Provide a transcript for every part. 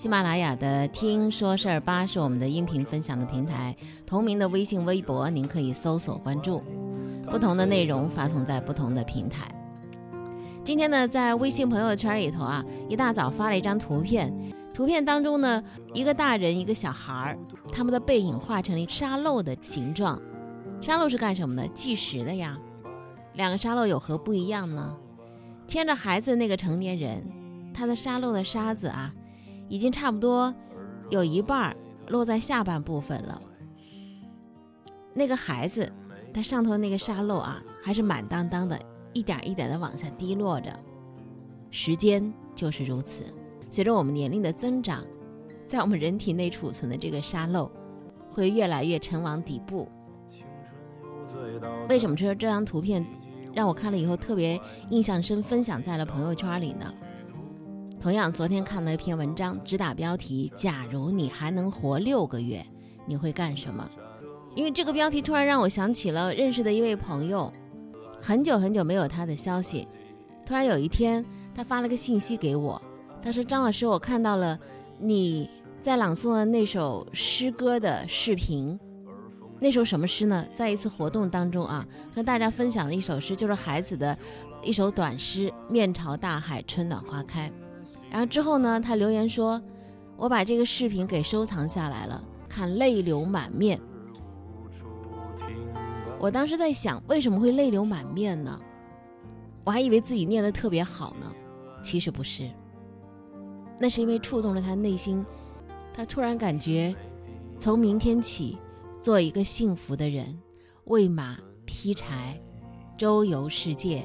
喜马拉雅的“听说事儿吧”是我们的音频分享的平台，同名的微信、微博，您可以搜索关注。不同的内容发送在不同的平台。今天呢，在微信朋友圈里头啊，一大早发了一张图片，图片当中呢，一个大人，一个小孩儿，他们的背影画成了沙漏的形状。沙漏是干什么的？计时的呀。两个沙漏有何不一样呢？牵着孩子那个成年人，他的沙漏的沙子啊。已经差不多有一半落在下半部分了。那个孩子，他上头那个沙漏啊，还是满当当的，一点一点的往下滴落着。时间就是如此，随着我们年龄的增长，在我们人体内储存的这个沙漏，会越来越沉往底部。为什么说这张图片让我看了以后特别印象深，分享在了朋友圈里呢？同样，昨天看了一篇文章，只打标题：“假如你还能活六个月，你会干什么？”因为这个标题突然让我想起了认识的一位朋友，很久很久没有他的消息，突然有一天他发了个信息给我，他说：“张老师，我看到了你在朗诵的那首诗歌的视频，那首什么诗呢？在一次活动当中啊，和大家分享的一首诗，就是孩子的一首短诗：面朝大海，春暖花开。”然后之后呢，他留言说：“我把这个视频给收藏下来了，看泪流满面。”我当时在想，为什么会泪流满面呢？我还以为自己念的特别好呢，其实不是。那是因为触动了他内心，他突然感觉，从明天起，做一个幸福的人，喂马劈柴，周游世界，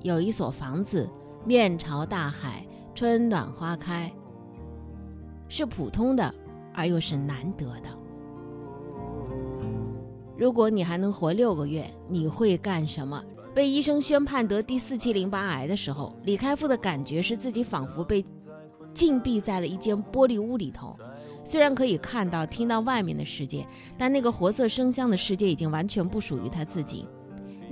有一所房子，面朝大海。春暖花开，是普通的，而又是难得的。如果你还能活六个月，你会干什么？被医生宣判得第四期淋巴癌的时候，李开复的感觉是自己仿佛被禁闭在了一间玻璃屋里头，虽然可以看到、听到外面的世界，但那个活色生香的世界已经完全不属于他自己。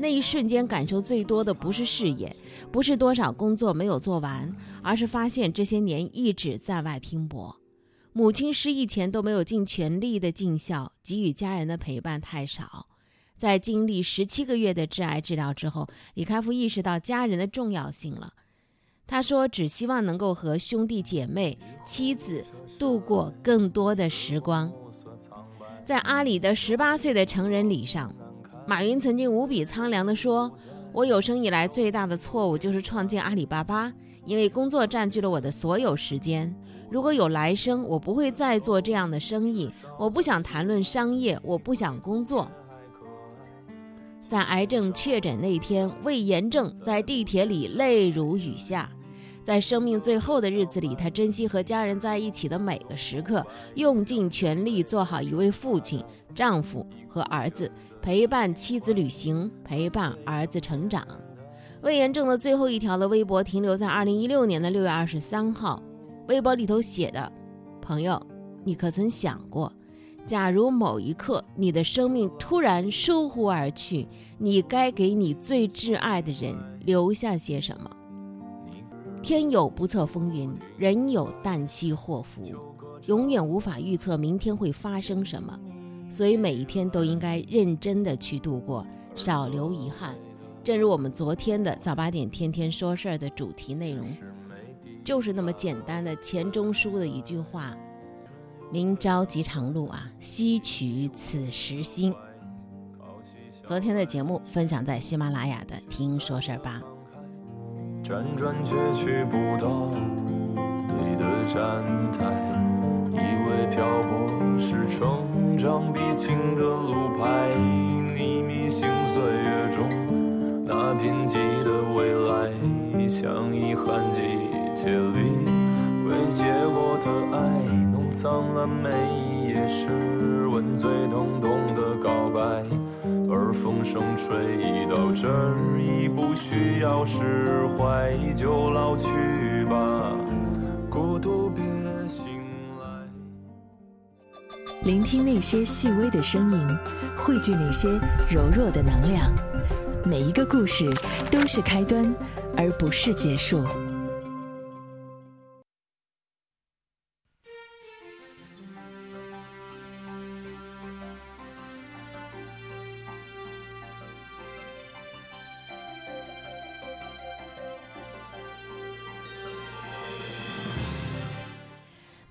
那一瞬间，感受最多的不是事业，不是多少工作没有做完，而是发现这些年一直在外拼搏。母亲失忆前都没有尽全力的尽孝，给予家人的陪伴太少。在经历十七个月的致癌治疗之后，李开复意识到家人的重要性了。他说：“只希望能够和兄弟姐妹、妻子度过更多的时光。”在阿里的十八岁的成人礼上。马云曾经无比苍凉地说：“我有生以来最大的错误就是创建阿里巴巴，因为工作占据了我的所有时间。如果有来生，我不会再做这样的生意。我不想谈论商业，我不想工作。”在癌症确诊那天，魏延正在地铁里泪如雨下。在生命最后的日子里，他珍惜和家人在一起的每个时刻，用尽全力做好一位父亲、丈夫和儿子。陪伴妻子旅行，陪伴儿子成长。魏延正的最后一条的微博停留在二零一六年的六月二十三号，微博里头写的：“朋友，你可曾想过，假如某一刻你的生命突然疏忽而去，你该给你最挚爱的人留下些什么？天有不测风云，人有旦夕祸福，永远无法预测明天会发生什么。”所以每一天都应该认真的去度过，少留遗憾。正如我们昨天的早八点天天说事儿的主题内容，就是那么简单的钱钟书的一句话：“明朝即长路啊，惜取此时心。”昨天的节目分享在喜马拉雅的听说事儿吧。辗转却去不到你的站台，漂泊是成。长必经的路牌，你迷醒岁月中那贫瘠的未来，像遗憾季节里未结果的爱，弄脏了每一页诗文，最疼痛的告白。而风声吹到这儿已不需要释怀，就老去吧，聆听那些细微的声音，汇聚那些柔弱的能量。每一个故事都是开端，而不是结束。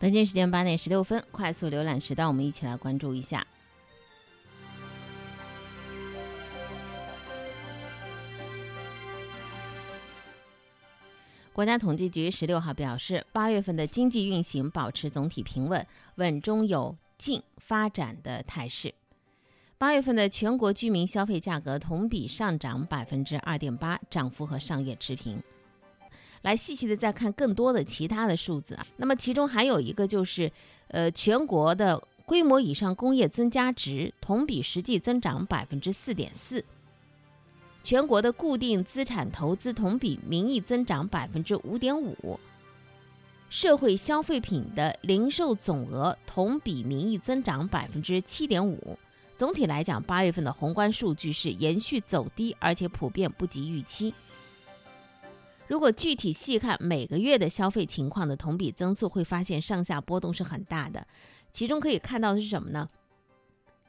北京时间八点十六分，快速浏览时段，我们一起来关注一下。国家统计局十六号表示，八月份的经济运行保持总体平稳，稳中有进发展的态势。八月份的全国居民消费价格同比上涨百分之二点八，涨幅和上月持平。来细细的再看更多的其他的数字啊，那么其中还有一个就是，呃，全国的规模以上工业增加值同比实际增长百分之四点四。全国的固定资产投资同比名义增长百分之五点五，社会消费品的零售总额同比名义增长百分之七点五。总体来讲，八月份的宏观数据是延续走低，而且普遍不及预期。如果具体细看每个月的消费情况的同比增速，会发现上下波动是很大的。其中可以看到的是什么呢？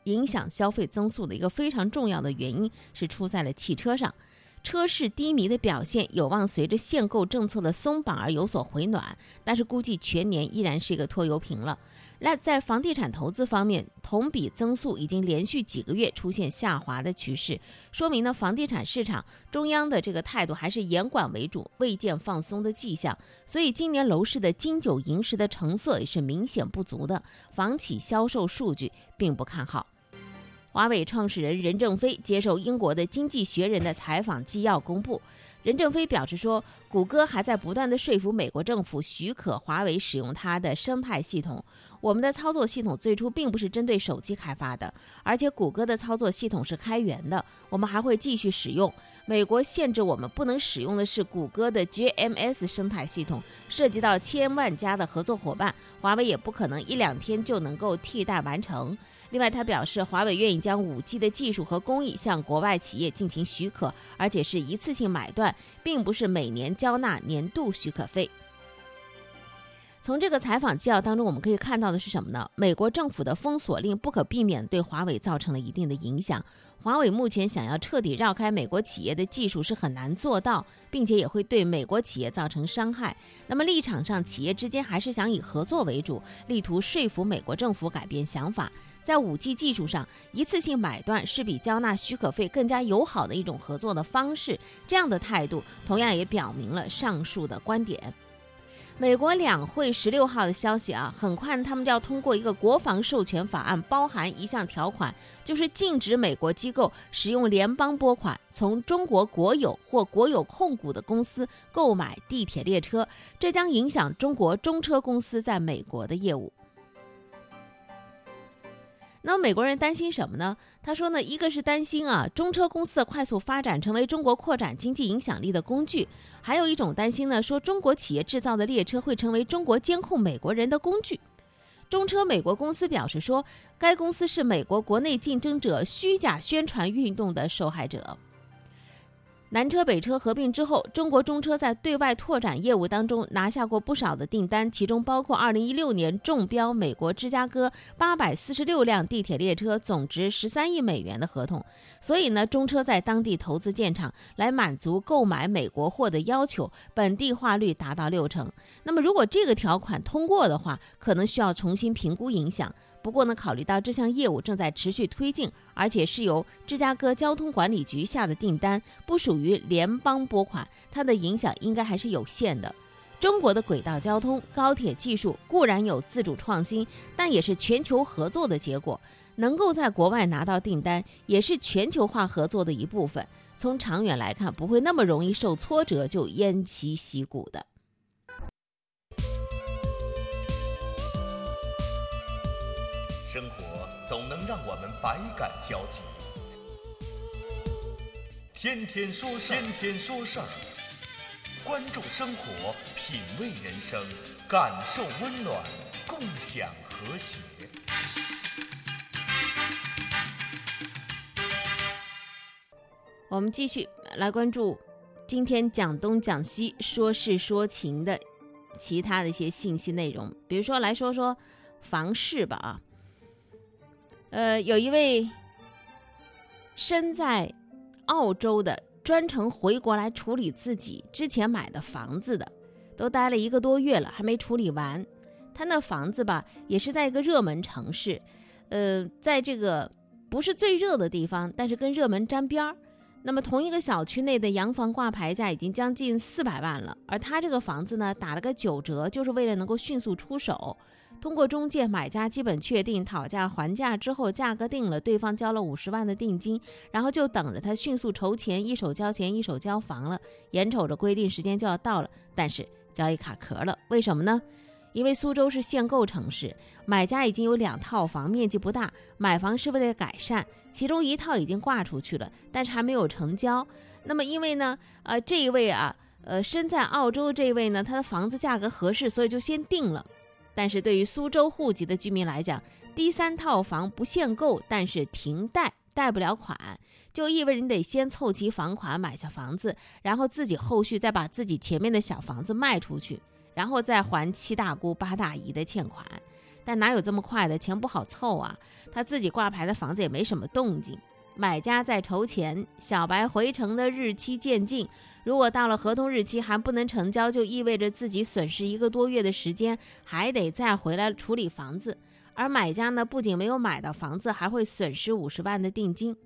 影响消费增速的一个非常重要的原因是出在了汽车上，车市低迷的表现有望随着限购政策的松绑而有所回暖，但是估计全年依然是一个拖油瓶了。那在房地产投资方面，同比增速已经连续几个月出现下滑的趋势，说明呢房地产市场中央的这个态度还是严管为主，未见放松的迹象。所以今年楼市的金九银十的成色也是明显不足的，房企销售数据并不看好。华为创始人任正非接受英国的《经济学人》的采访纪要公布，任正非表示说，谷歌还在不断的说服美国政府许可华为使用它的生态系统。我们的操作系统最初并不是针对手机开发的，而且谷歌的操作系统是开源的，我们还会继续使用。美国限制我们不能使用的是谷歌的 GMS 生态系统，涉及到千万家的合作伙伴，华为也不可能一两天就能够替代完成。另外，他表示，华为愿意将 5G 的技术和工艺向国外企业进行许可，而且是一次性买断，并不是每年交纳年度许可费。从这个采访纪要当中，我们可以看到的是什么呢？美国政府的封锁令不可避免对华为造成了一定的影响。华为目前想要彻底绕开美国企业的技术是很难做到，并且也会对美国企业造成伤害。那么立场上，企业之间还是想以合作为主，力图说服美国政府改变想法。在 5G 技术上，一次性买断是比交纳许可费更加友好的一种合作的方式。这样的态度同样也表明了上述的观点。美国两会十六号的消息啊，很快他们就要通过一个国防授权法案，包含一项条款，就是禁止美国机构使用联邦拨款从中国国有或国有控股的公司购买地铁列车，这将影响中国中车公司在美国的业务。那么美国人担心什么呢？他说呢，一个是担心啊，中车公司的快速发展成为中国扩展经济影响力的工具；还有一种担心呢，说中国企业制造的列车会成为中国监控美国人的工具。中车美国公司表示说，该公司是美国国内竞争者虚假宣传运动的受害者。南车北车合并之后，中国中车在对外拓展业务当中拿下过不少的订单，其中包括2016年中标美国芝加哥846辆地铁列车，总值13亿美元的合同。所以呢，中车在当地投资建厂，来满足购买美国货的要求，本地化率达到六成。那么，如果这个条款通过的话，可能需要重新评估影响。不过呢，考虑到这项业务正在持续推进，而且是由芝加哥交通管理局下的订单，不属于联邦拨款，它的影响应该还是有限的。中国的轨道交通、高铁技术固然有自主创新，但也是全球合作的结果。能够在国外拿到订单，也是全球化合作的一部分。从长远来看，不会那么容易受挫折就偃旗息鼓的。总能让我们百感交集，天天说事儿，天天说事儿，关注生活，品味人生，感受温暖，共享和谐。我们继续来关注今天讲东讲西、说事说情的其他的一些信息内容，比如说来说说房事吧啊。呃，有一位身在澳洲的专程回国来处理自己之前买的房子的，都待了一个多月了，还没处理完。他那房子吧，也是在一个热门城市，呃，在这个不是最热的地方，但是跟热门沾边儿。那么同一个小区内的洋房挂牌价已经将近四百万了，而他这个房子呢，打了个九折，就是为了能够迅速出手。通过中介，买家基本确定讨价还价之后，价格定了，对方交了五十万的定金，然后就等着他迅速筹钱，一手交钱一手交房了。眼瞅着规定时间就要到了，但是交易卡壳了，为什么呢？因为苏州是限购城市，买家已经有两套房，面积不大，买房是为了改善，其中一套已经挂出去了，但是还没有成交。那么因为呢，呃，这一位啊，呃，身在澳洲这一位呢，他的房子价格合适，所以就先定了。但是对于苏州户籍的居民来讲，第三套房不限购，但是停贷，贷不了款，就意味着你得先凑齐房款买下房子，然后自己后续再把自己前面的小房子卖出去，然后再还七大姑八大姨的欠款。但哪有这么快的？钱不好凑啊！他自己挂牌的房子也没什么动静。买家在筹钱，小白回城的日期渐近。如果到了合同日期还不能成交，就意味着自己损失一个多月的时间，还得再回来处理房子。而买家呢，不仅没有买到房子，还会损失五十万的定金。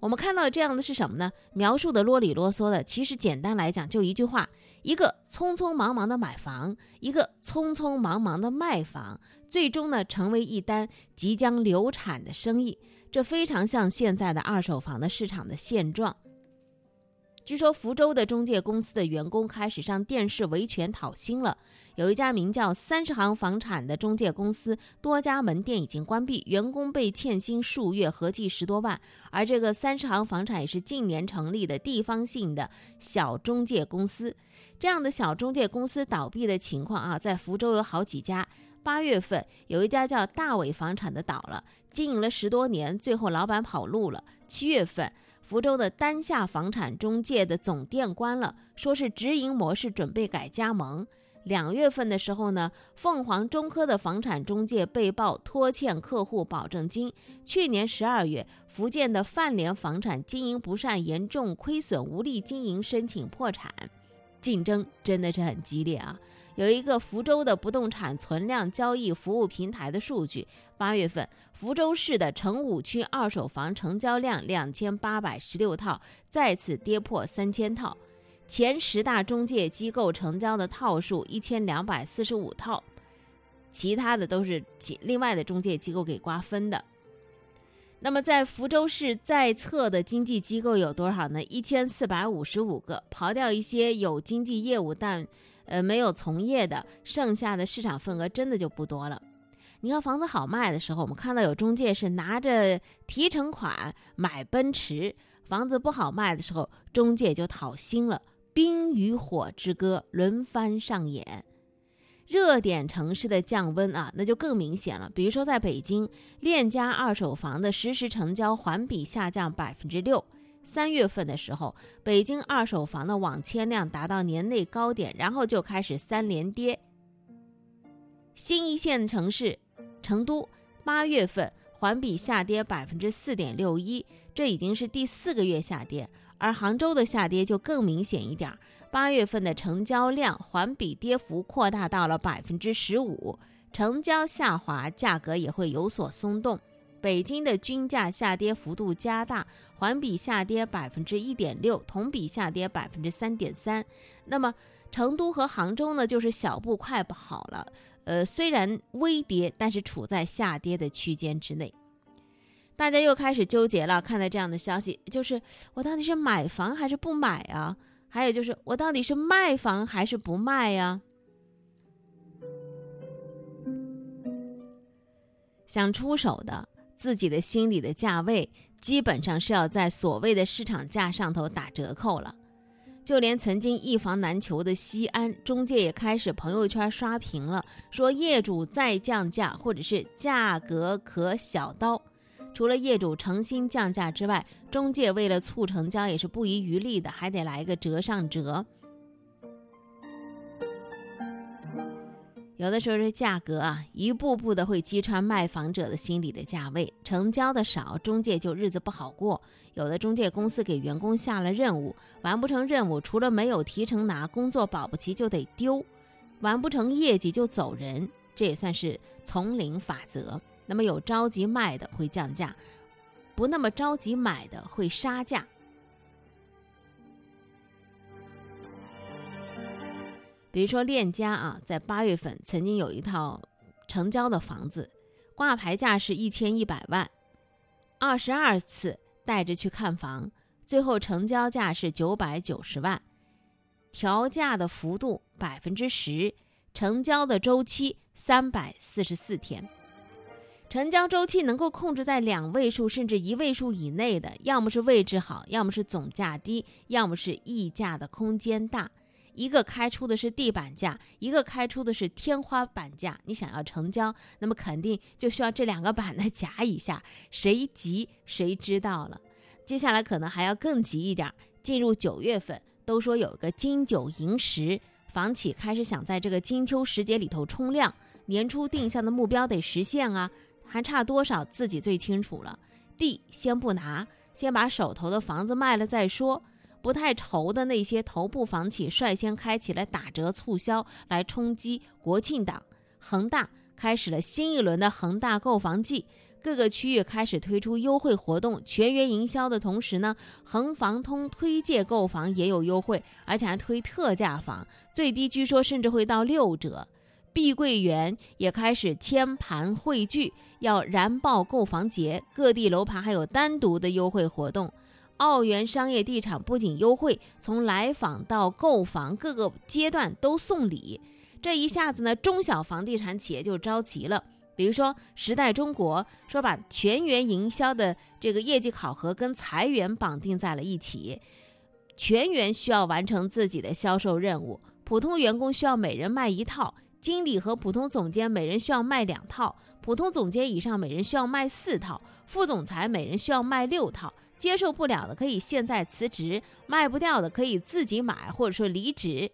我们看到这样的是什么呢？描述的啰里啰嗦的，其实简单来讲就一句话：一个匆匆忙忙的买房，一个匆匆忙忙的卖房，最终呢成为一单即将流产的生意。这非常像现在的二手房的市场的现状。据说福州的中介公司的员工开始上电视维权讨薪了。有一家名叫三十行房产的中介公司，多家门店已经关闭，员工被欠薪数月，合计十多万。而这个三十行房产也是近年成立的地方性的小中介公司。这样的小中介公司倒闭的情况啊，在福州有好几家。八月份，有一家叫大伟房产的倒了，经营了十多年，最后老板跑路了。七月份，福州的丹夏房产中介的总店关了，说是直营模式，准备改加盟。两月份的时候呢，凤凰中科的房产中介被曝拖欠客户保证金。去年十二月，福建的范联房产经营不善，严重亏损，无力经营，申请破产。竞争真的是很激烈啊！有一个福州的不动产存量交易服务平台的数据，八月份福州市的城五区二手房成交量两千八百十六套，再次跌破三千套。前十大中介机构成交的套数一千两百四十五套，其他的都是其另外的中介机构给瓜分的。那么在福州市在册的经纪机构有多少呢？一千四百五十五个，刨掉一些有经纪业务但。呃，没有从业的，剩下的市场份额真的就不多了。你看房子好卖的时候，我们看到有中介是拿着提成款买奔驰；房子不好卖的时候，中介就讨薪了。冰与火之歌轮番上演。热点城市的降温啊，那就更明显了。比如说在北京，链家二手房的实时成交环比下降百分之六。三月份的时候，北京二手房的网签量达到年内高点，然后就开始三连跌。新一线城市成都，八月份环比下跌百分之四点六一，这已经是第四个月下跌。而杭州的下跌就更明显一点，八月份的成交量环比跌幅扩大到了百分之十五，成交下滑，价格也会有所松动。北京的均价下跌幅度加大，环比下跌百分之一点六，同比下跌百分之三点三。那么成都和杭州呢，就是小步快跑了。呃，虽然微跌，但是处在下跌的区间之内。大家又开始纠结了，看到这样的消息，就是我到底是买房还是不买啊？还有就是我到底是卖房还是不卖呀？想出手的。自己的心里的价位，基本上是要在所谓的市场价上头打折扣了。就连曾经一房难求的西安，中介也开始朋友圈刷屏了，说业主再降价，或者是价格可小刀。除了业主诚心降价之外，中介为了促成交也是不遗余力的，还得来个折上折。有的时候这价格啊，一步步的会击穿卖房者的心理的价位，成交的少，中介就日子不好过。有的中介公司给员工下了任务，完不成任务，除了没有提成拿，工作保不齐就得丢，完不成业绩就走人，这也算是丛林法则。那么有着急卖的会降价，不那么着急买的会杀价。比如说链家啊，在八月份曾经有一套成交的房子，挂牌价是一千一百万，二十二次带着去看房，最后成交价是九百九十万，调价的幅度百分之十，成交的周期三百四十四天，成交周期能够控制在两位数甚至一位数以内的，要么是位置好，要么是总价低，要么是溢价的空间大。一个开出的是地板价，一个开出的是天花板价。你想要成交，那么肯定就需要这两个板呢夹一下，谁急谁知道了。接下来可能还要更急一点，进入九月份，都说有个金九银十，房企开始想在这个金秋时节里头冲量，年初定下的目标得实现啊，还差多少自己最清楚了。地先不拿，先把手头的房子卖了再说。不太愁的那些头部房企率先开启了打折促销，来冲击国庆档。恒大开始了新一轮的恒大购房季，各个区域开始推出优惠活动，全员营销的同时呢，恒房通推介购房也有优惠，而且还推特价房，最低据说甚至会到六折。碧桂园也开始签盘汇聚，要燃爆购房节，各地楼盘还有单独的优惠活动。澳元商业地产不仅优惠，从来访到购房各个阶段都送礼，这一下子呢，中小房地产企业就着急了。比如说时代中国说把全员营销的这个业绩考核跟裁员绑定在了一起，全员需要完成自己的销售任务，普通员工需要每人卖一套，经理和普通总监每人需要卖两套，普通总监以上每人需要卖四套，副总裁每人需要卖六套。接受不了的可以现在辞职，卖不掉的可以自己买或者说离职。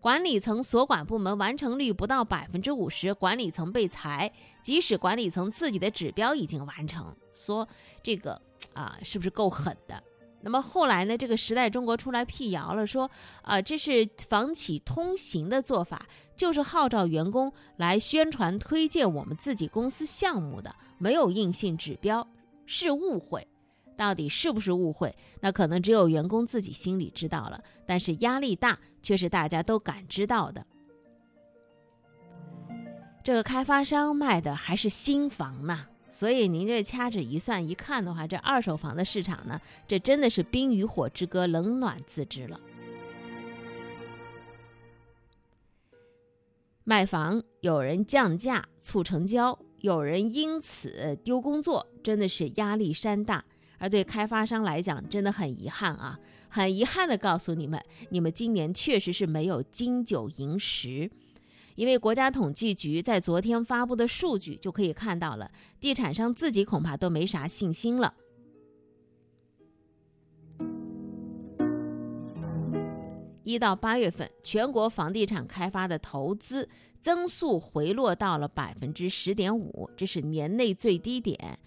管理层所管部门完成率不到百分之五十，管理层被裁，即使管理层自己的指标已经完成，说这个啊是不是够狠的？那么后来呢？这个时代中国出来辟谣了，说啊这是房企通行的做法，就是号召员工来宣传推荐我们自己公司项目的，没有硬性指标，是误会。到底是不是误会？那可能只有员工自己心里知道了，但是压力大却是大家都感知到的。这个开发商卖的还是新房呢，所以您这掐指一算一看的话，这二手房的市场呢，这真的是冰与火之歌，冷暖自知了。卖房有人降价促成交，有人因此丢工作，真的是压力山大。而对开发商来讲，真的很遗憾啊！很遗憾的告诉你们，你们今年确实是没有金九银十，因为国家统计局在昨天发布的数据就可以看到了，地产商自己恐怕都没啥信心了。一到八月份，全国房地产开发的投资增速回落到了百分之十点五，这是年内最低点。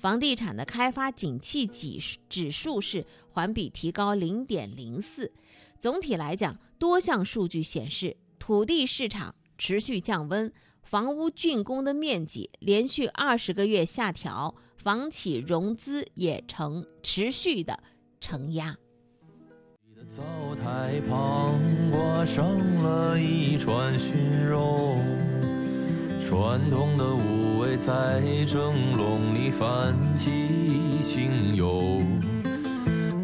房地产的开发景气指指数是环比提高零点零四。总体来讲，多项数据显示，土地市场持续降温，房屋竣工的面积连续二十个月下调，房企融资也呈持续的承压。灶台旁我生了一串熏肉。传统的五味在蒸笼里泛起清幽，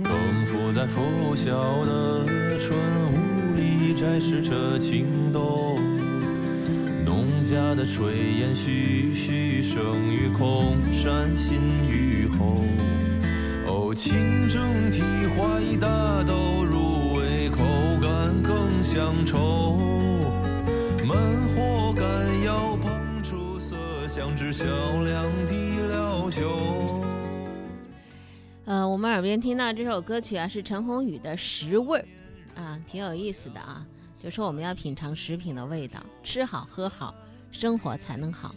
更浮在拂晓的春雾里，摘试着情动。农家的炊烟徐徐升于空，山新雨后。哦，清蒸蹄花大豆入味口，感更乡愁。慢火干窑烹出色香，知晓两地了酒。呃，我们耳边听到这首歌曲啊，是陈鸿宇的《食味儿》，啊，挺有意思的啊。就说我们要品尝食品的味道，吃好喝好，生活才能好。